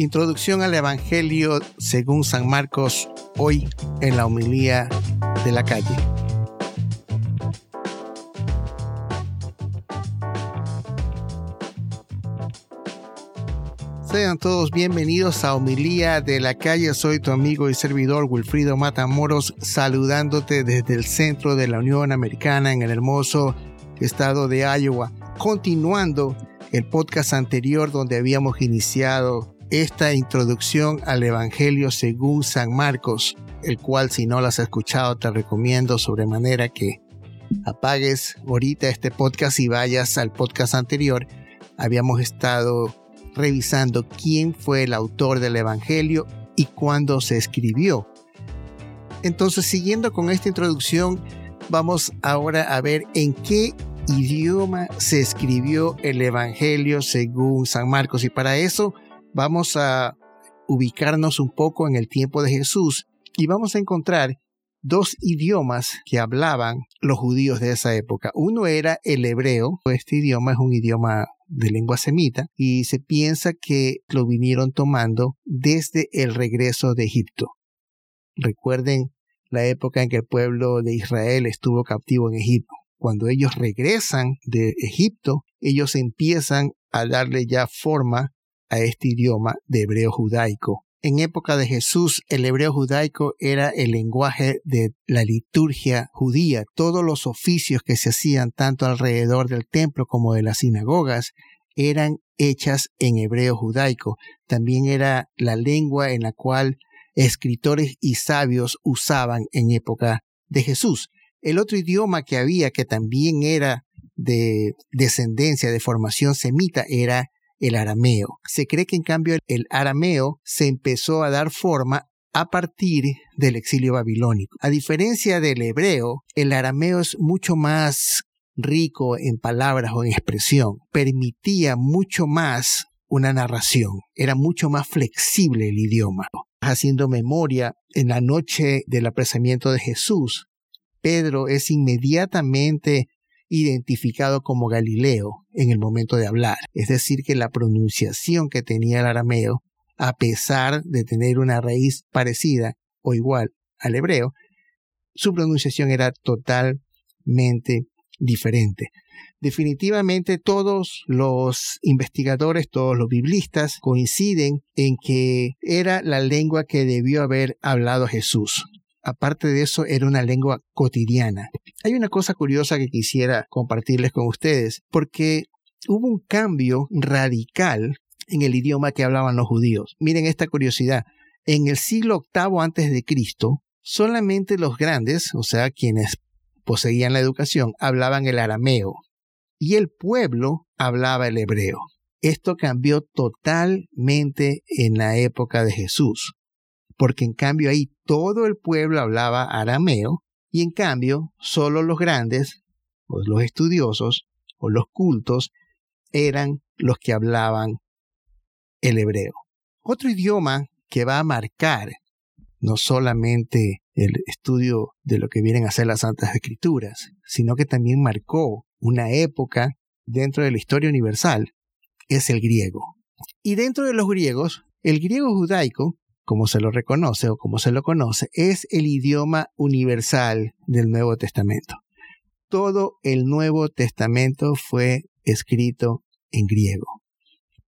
Introducción al Evangelio según San Marcos, hoy en la homilía de la calle. Sean todos bienvenidos a Homilía de la Calle. Soy tu amigo y servidor Wilfrido Matamoros, saludándote desde el centro de la Unión Americana en el hermoso estado de Iowa. Continuando el podcast anterior donde habíamos iniciado esta introducción al Evangelio según San Marcos, el cual si no lo has escuchado te recomiendo sobremanera que apagues ahorita este podcast y vayas al podcast anterior. Habíamos estado revisando quién fue el autor del Evangelio y cuándo se escribió. Entonces, siguiendo con esta introducción, vamos ahora a ver en qué idioma se escribió el Evangelio según San Marcos. Y para eso vamos a ubicarnos un poco en el tiempo de Jesús y vamos a encontrar dos idiomas que hablaban los judíos de esa época. Uno era el hebreo, este idioma es un idioma de lengua semita y se piensa que lo vinieron tomando desde el regreso de Egipto. Recuerden la época en que el pueblo de Israel estuvo cautivo en Egipto. Cuando ellos regresan de Egipto, ellos empiezan a darle ya forma a este idioma de hebreo judaico. En época de Jesús, el hebreo judaico era el lenguaje de la liturgia judía. Todos los oficios que se hacían tanto alrededor del templo como de las sinagogas eran hechas en hebreo judaico. También era la lengua en la cual escritores y sabios usaban en época de Jesús. El otro idioma que había que también era de descendencia, de formación semita, era el arameo. Se cree que en cambio el arameo se empezó a dar forma a partir del exilio babilónico. A diferencia del hebreo, el arameo es mucho más rico en palabras o en expresión. Permitía mucho más una narración. Era mucho más flexible el idioma. Haciendo memoria, en la noche del apresamiento de Jesús, Pedro es inmediatamente identificado como Galileo en el momento de hablar. Es decir, que la pronunciación que tenía el arameo, a pesar de tener una raíz parecida o igual al hebreo, su pronunciación era totalmente diferente. Definitivamente todos los investigadores, todos los biblistas coinciden en que era la lengua que debió haber hablado Jesús aparte de eso, era una lengua cotidiana. Hay una cosa curiosa que quisiera compartirles con ustedes, porque hubo un cambio radical en el idioma que hablaban los judíos. Miren esta curiosidad. En el siglo VIII antes de Cristo, solamente los grandes, o sea, quienes poseían la educación, hablaban el arameo y el pueblo hablaba el hebreo. Esto cambió totalmente en la época de Jesús porque en cambio ahí todo el pueblo hablaba arameo y en cambio solo los grandes, o los estudiosos, o los cultos, eran los que hablaban el hebreo. Otro idioma que va a marcar no solamente el estudio de lo que vienen a ser las Santas Escrituras, sino que también marcó una época dentro de la historia universal, es el griego. Y dentro de los griegos, el griego judaico como se lo reconoce o como se lo conoce, es el idioma universal del Nuevo Testamento. Todo el Nuevo Testamento fue escrito en griego.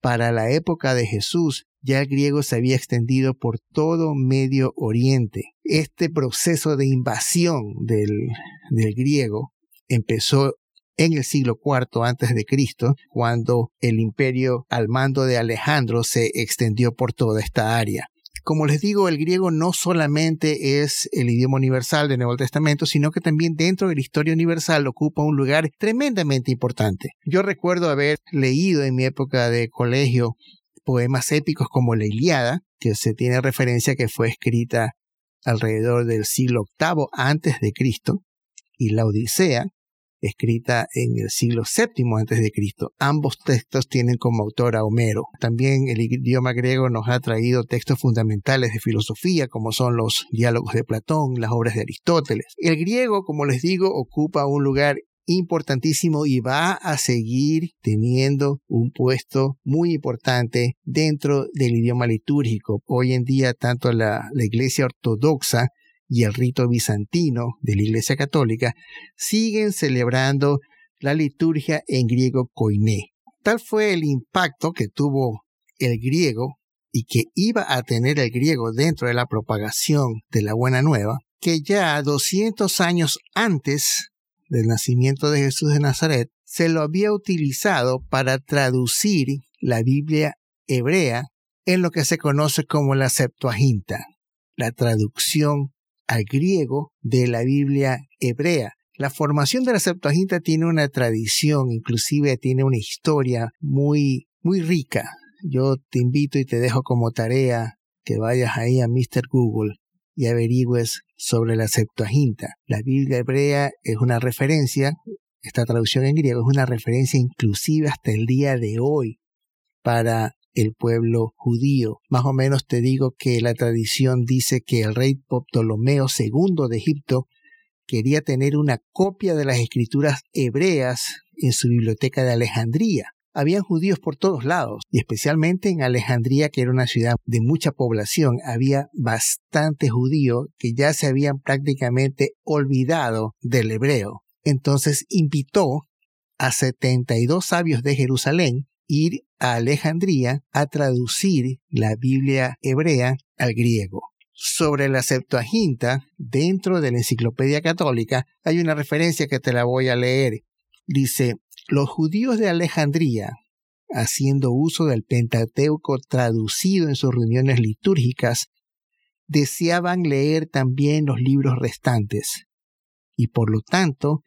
Para la época de Jesús, ya el griego se había extendido por todo Medio Oriente. Este proceso de invasión del, del griego empezó en el siglo IV antes de Cristo, cuando el imperio al mando de Alejandro se extendió por toda esta área. Como les digo, el griego no solamente es el idioma universal del Nuevo Testamento, sino que también dentro de la historia universal ocupa un lugar tremendamente importante. Yo recuerdo haber leído en mi época de colegio poemas épicos como la Iliada, que se tiene referencia que fue escrita alrededor del siglo VIII antes de Cristo, y la Odisea, escrita en el siglo VII a.C. Ambos textos tienen como autor a Homero. También el idioma griego nos ha traído textos fundamentales de filosofía, como son los diálogos de Platón, las obras de Aristóteles. El griego, como les digo, ocupa un lugar importantísimo y va a seguir teniendo un puesto muy importante dentro del idioma litúrgico. Hoy en día, tanto la, la Iglesia Ortodoxa y el rito bizantino de la Iglesia Católica siguen celebrando la liturgia en griego koiné. Tal fue el impacto que tuvo el griego y que iba a tener el griego dentro de la propagación de la buena nueva, que ya 200 años antes del nacimiento de Jesús de Nazaret, se lo había utilizado para traducir la Biblia hebrea en lo que se conoce como la Septuaginta, la traducción al griego de la Biblia hebrea. La formación de la Septuaginta tiene una tradición, inclusive tiene una historia muy, muy rica. Yo te invito y te dejo como tarea que vayas ahí a Mr. Google y averigües sobre la Septuaginta. La Biblia hebrea es una referencia, esta traducción en griego es una referencia inclusive hasta el día de hoy para el pueblo judío. Más o menos te digo que la tradición dice que el rey Ptolomeo II de Egipto quería tener una copia de las escrituras hebreas en su biblioteca de Alejandría. Habían judíos por todos lados, y especialmente en Alejandría, que era una ciudad de mucha población, había bastante judíos que ya se habían prácticamente olvidado del hebreo. Entonces invitó a 72 sabios de Jerusalén ir a Alejandría a traducir la Biblia hebrea al griego. Sobre la Septuaginta, dentro de la Enciclopedia Católica, hay una referencia que te la voy a leer. Dice, los judíos de Alejandría, haciendo uso del Pentateuco traducido en sus reuniones litúrgicas, deseaban leer también los libros restantes, y por lo tanto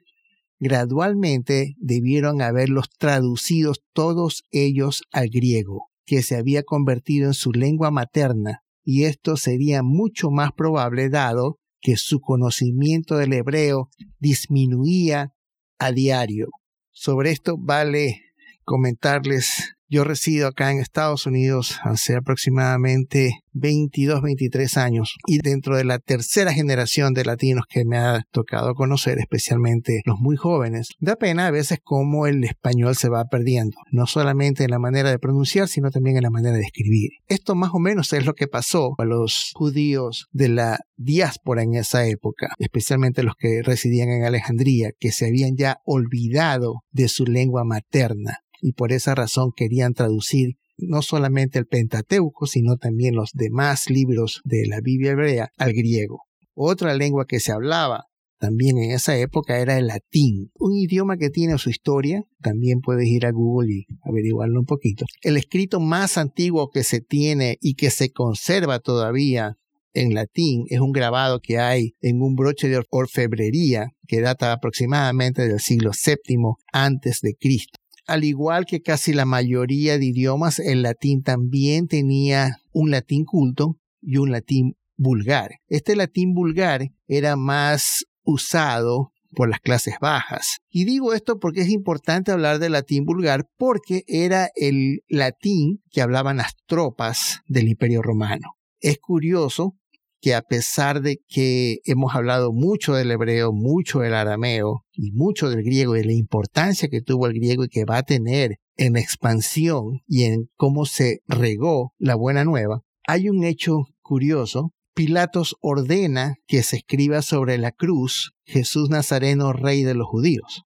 gradualmente debieron haberlos traducidos todos ellos al griego, que se había convertido en su lengua materna, y esto sería mucho más probable dado que su conocimiento del hebreo disminuía a diario. Sobre esto vale comentarles yo resido acá en Estados Unidos hace aproximadamente 22, 23 años y dentro de la tercera generación de latinos que me ha tocado conocer, especialmente los muy jóvenes, da pena a veces cómo el español se va perdiendo, no solamente en la manera de pronunciar, sino también en la manera de escribir. Esto más o menos es lo que pasó a los judíos de la diáspora en esa época, especialmente los que residían en Alejandría, que se habían ya olvidado de su lengua materna y por esa razón querían traducir no solamente el Pentateuco, sino también los demás libros de la Biblia hebrea al griego. Otra lengua que se hablaba también en esa época era el latín, un idioma que tiene su historia, también puedes ir a Google y averiguarlo un poquito. El escrito más antiguo que se tiene y que se conserva todavía en latín es un grabado que hay en un broche de orfebrería que data aproximadamente del siglo VII antes de Cristo. Al igual que casi la mayoría de idiomas, el latín también tenía un latín culto y un latín vulgar. Este latín vulgar era más usado por las clases bajas. Y digo esto porque es importante hablar del latín vulgar porque era el latín que hablaban las tropas del Imperio Romano. Es curioso que a pesar de que hemos hablado mucho del hebreo, mucho del arameo y mucho del griego y de la importancia que tuvo el griego y que va a tener en expansión y en cómo se regó la buena nueva, hay un hecho curioso. Pilatos ordena que se escriba sobre la cruz Jesús Nazareno, rey de los judíos.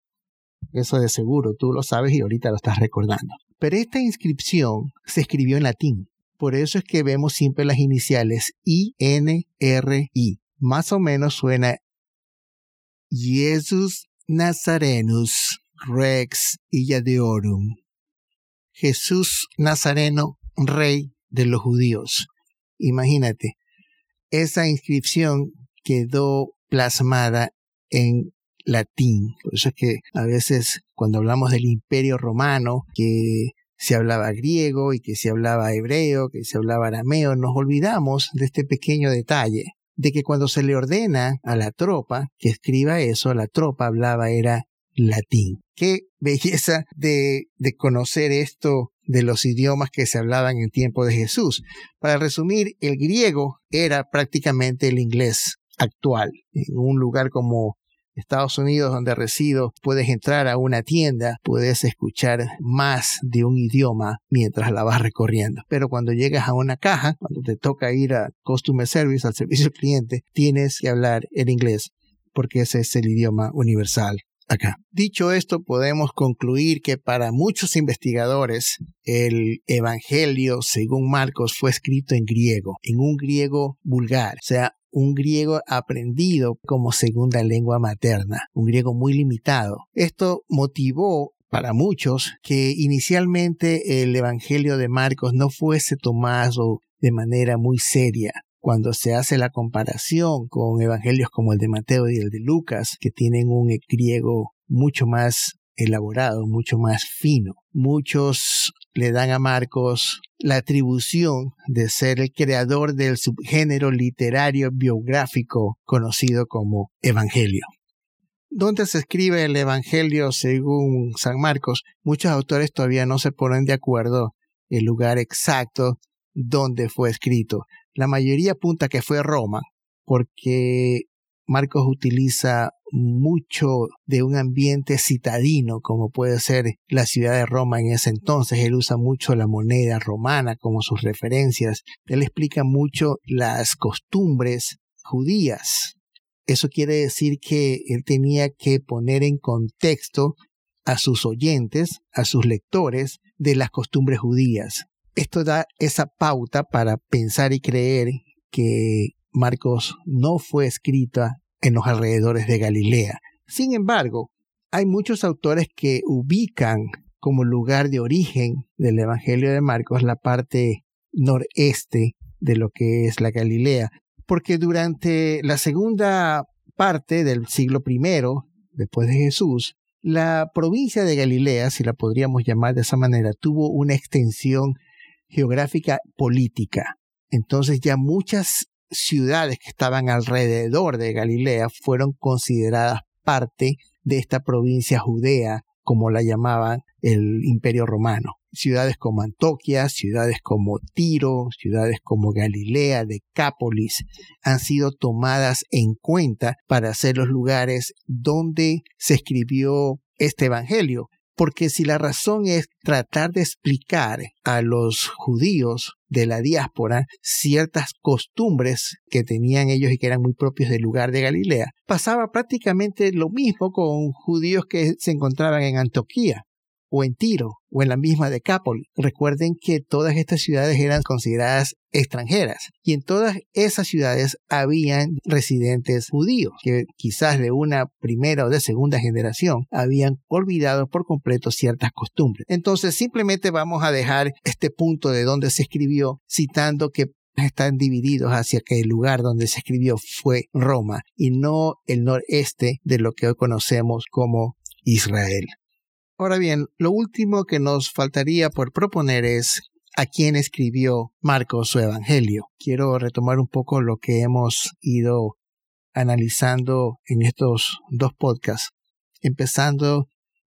Eso de seguro, tú lo sabes y ahorita lo estás recordando. Pero esta inscripción se escribió en latín. Por eso es que vemos siempre las iniciales I, N, R, I. Más o menos suena Jesus Nazarenus Rex Illadeorum. Jesús Nazareno, Rey de los Judíos. Imagínate, esa inscripción quedó plasmada en latín. Por eso es que a veces cuando hablamos del imperio romano, que se hablaba griego y que se hablaba hebreo, que se hablaba arameo, nos olvidamos de este pequeño detalle, de que cuando se le ordena a la tropa que escriba eso, la tropa hablaba era latín. Qué belleza de, de conocer esto de los idiomas que se hablaban en tiempo de Jesús. Para resumir, el griego era prácticamente el inglés actual. En un lugar como Estados Unidos, donde resido, puedes entrar a una tienda, puedes escuchar más de un idioma mientras la vas recorriendo. Pero cuando llegas a una caja, cuando te toca ir a Customer Service, al servicio al cliente, tienes que hablar el inglés porque ese es el idioma universal acá. Dicho esto, podemos concluir que para muchos investigadores el Evangelio, según Marcos, fue escrito en griego, en un griego vulgar, o sea, un griego aprendido como segunda lengua materna, un griego muy limitado. Esto motivó para muchos que inicialmente el Evangelio de Marcos no fuese tomado de manera muy seria, cuando se hace la comparación con evangelios como el de Mateo y el de Lucas, que tienen un griego mucho más elaborado, mucho más fino. Muchos le dan a Marcos la atribución de ser el creador del subgénero literario biográfico conocido como Evangelio. ¿Dónde se escribe el Evangelio según San Marcos? Muchos autores todavía no se ponen de acuerdo el lugar exacto donde fue escrito. La mayoría apunta que fue Roma, porque Marcos utiliza mucho de un ambiente citadino, como puede ser la ciudad de Roma en ese entonces. Él usa mucho la moneda romana como sus referencias. Él explica mucho las costumbres judías. Eso quiere decir que él tenía que poner en contexto a sus oyentes, a sus lectores, de las costumbres judías. Esto da esa pauta para pensar y creer que Marcos no fue escrita en los alrededores de Galilea. Sin embargo, hay muchos autores que ubican como lugar de origen del Evangelio de Marcos la parte noreste de lo que es la Galilea, porque durante la segunda parte del siglo I, después de Jesús, la provincia de Galilea, si la podríamos llamar de esa manera, tuvo una extensión geográfica política. Entonces ya muchas ciudades que estaban alrededor de Galilea fueron consideradas parte de esta provincia judea, como la llamaban el imperio romano. Ciudades como Antoquia, ciudades como Tiro, ciudades como Galilea, Decápolis, han sido tomadas en cuenta para ser los lugares donde se escribió este Evangelio porque si la razón es tratar de explicar a los judíos de la diáspora ciertas costumbres que tenían ellos y que eran muy propios del lugar de Galilea, pasaba prácticamente lo mismo con judíos que se encontraban en Antioquía o en Tiro o en la misma Decápolis. Recuerden que todas estas ciudades eran consideradas extranjeras y en todas esas ciudades habían residentes judíos que quizás de una primera o de segunda generación habían olvidado por completo ciertas costumbres. Entonces simplemente vamos a dejar este punto de donde se escribió citando que están divididos hacia que el lugar donde se escribió fue Roma y no el noreste de lo que hoy conocemos como Israel. Ahora bien, lo último que nos faltaría por proponer es a quién escribió Marcos su Evangelio. Quiero retomar un poco lo que hemos ido analizando en estos dos podcasts, empezando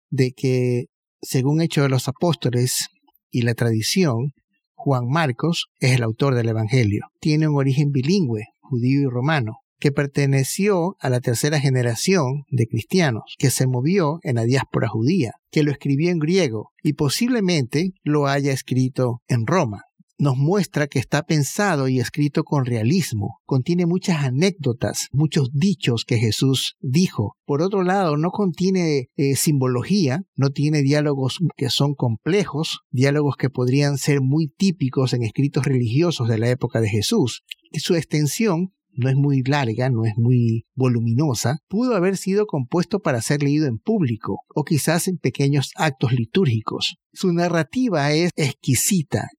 de que, según Hecho de los Apóstoles y la tradición, Juan Marcos es el autor del Evangelio. Tiene un origen bilingüe, judío y romano que perteneció a la tercera generación de cristianos, que se movió en la diáspora judía, que lo escribió en griego y posiblemente lo haya escrito en Roma nos muestra que está pensado y escrito con realismo. Contiene muchas anécdotas, muchos dichos que Jesús dijo. Por otro lado, no contiene eh, simbología, no tiene diálogos que son complejos, diálogos que podrían ser muy típicos en escritos religiosos de la época de Jesús. Y su extensión no es muy larga, no es muy voluminosa, pudo haber sido compuesto para ser leído en público o quizás en pequeños actos litúrgicos. Su narrativa es exquisita,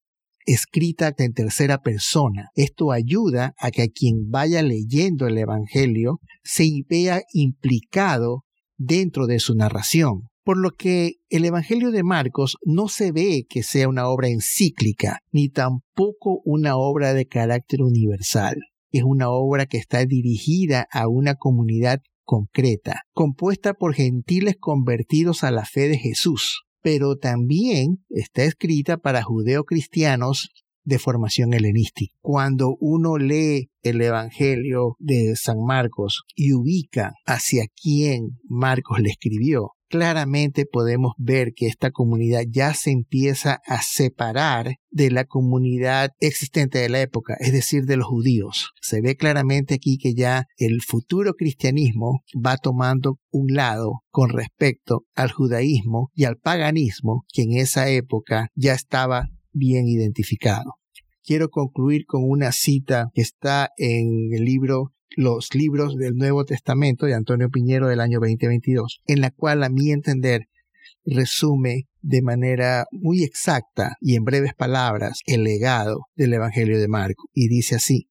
escrita en tercera persona. Esto ayuda a que quien vaya leyendo el Evangelio se vea implicado dentro de su narración. Por lo que el Evangelio de Marcos no se ve que sea una obra encíclica, ni tampoco una obra de carácter universal es una obra que está dirigida a una comunidad concreta, compuesta por gentiles convertidos a la fe de Jesús, pero también está escrita para judeocristianos de formación helenística. Cuando uno lee el Evangelio de San Marcos y ubica hacia quién Marcos le escribió, claramente podemos ver que esta comunidad ya se empieza a separar de la comunidad existente de la época, es decir, de los judíos. Se ve claramente aquí que ya el futuro cristianismo va tomando un lado con respecto al judaísmo y al paganismo que en esa época ya estaba bien identificado. Quiero concluir con una cita que está en el libro los libros del Nuevo Testamento de Antonio Piñero del año 2022, en la cual a mi entender resume de manera muy exacta y en breves palabras el legado del Evangelio de Marcos. Y dice así,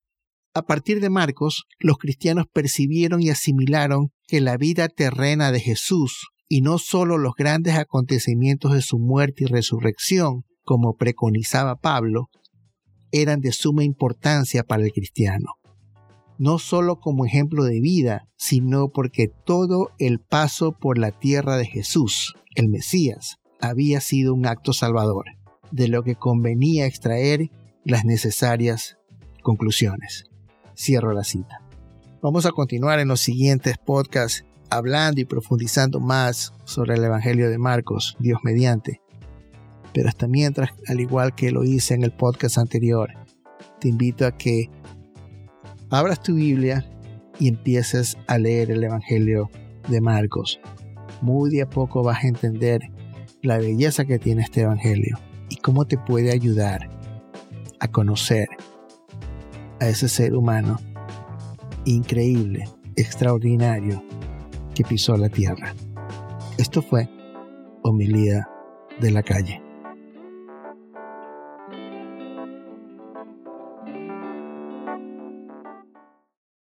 a partir de Marcos, los cristianos percibieron y asimilaron que la vida terrena de Jesús, y no sólo los grandes acontecimientos de su muerte y resurrección, como preconizaba Pablo, eran de suma importancia para el cristiano no solo como ejemplo de vida, sino porque todo el paso por la tierra de Jesús, el Mesías, había sido un acto salvador, de lo que convenía extraer las necesarias conclusiones. Cierro la cita. Vamos a continuar en los siguientes podcasts hablando y profundizando más sobre el Evangelio de Marcos, Dios mediante. Pero hasta mientras, al igual que lo hice en el podcast anterior, te invito a que abras tu Biblia y empieces a leer el Evangelio de Marcos. Muy de a poco vas a entender la belleza que tiene este Evangelio y cómo te puede ayudar a conocer a ese ser humano increíble, extraordinario que pisó la tierra. Esto fue Homilía de la Calle.